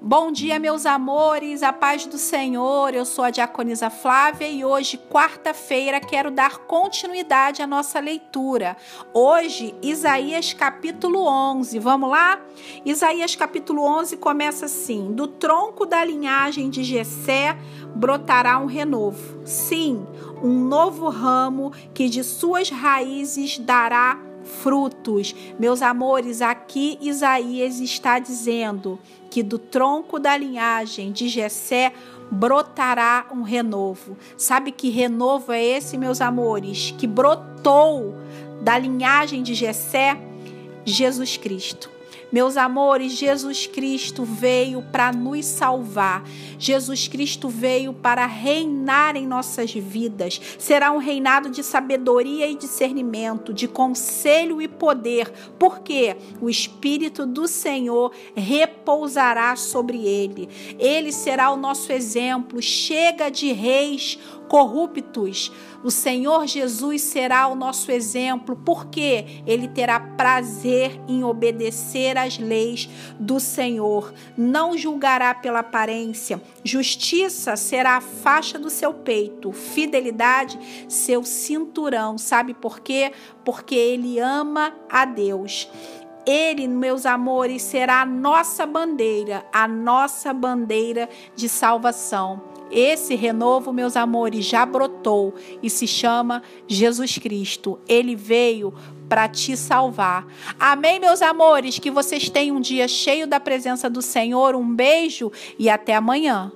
Bom dia, meus amores, a paz do Senhor. Eu sou a diaconisa Flávia e hoje, quarta-feira, quero dar continuidade à nossa leitura. Hoje, Isaías capítulo 11. Vamos lá? Isaías capítulo 11 começa assim: Do tronco da linhagem de Jessé brotará um renovo. Sim, um novo ramo que de suas raízes dará frutos. Meus amores, aqui Isaías está dizendo que do tronco da linhagem de Jessé brotará um renovo. Sabe que renovo é esse, meus amores? Que brotou da linhagem de Jessé? Jesus Cristo. Meus amores, Jesus Cristo veio para nos salvar. Jesus Cristo veio para reinar em nossas vidas. Será um reinado de sabedoria e discernimento, de conselho e poder, porque o Espírito do Senhor repousará sobre ele. Ele será o nosso exemplo. Chega de reis corruptos. O Senhor Jesus será o nosso exemplo, porque ele terá prazer em obedecer às leis do Senhor. Não julgará pela aparência. Justiça será a faixa do seu peito, fidelidade seu cinturão. Sabe por quê? Porque ele ama a Deus. Ele, meus amores, será a nossa bandeira, a nossa bandeira de salvação. Esse renovo, meus amores, já brotou e se chama Jesus Cristo. Ele veio para te salvar. Amém, meus amores? Que vocês tenham um dia cheio da presença do Senhor. Um beijo e até amanhã.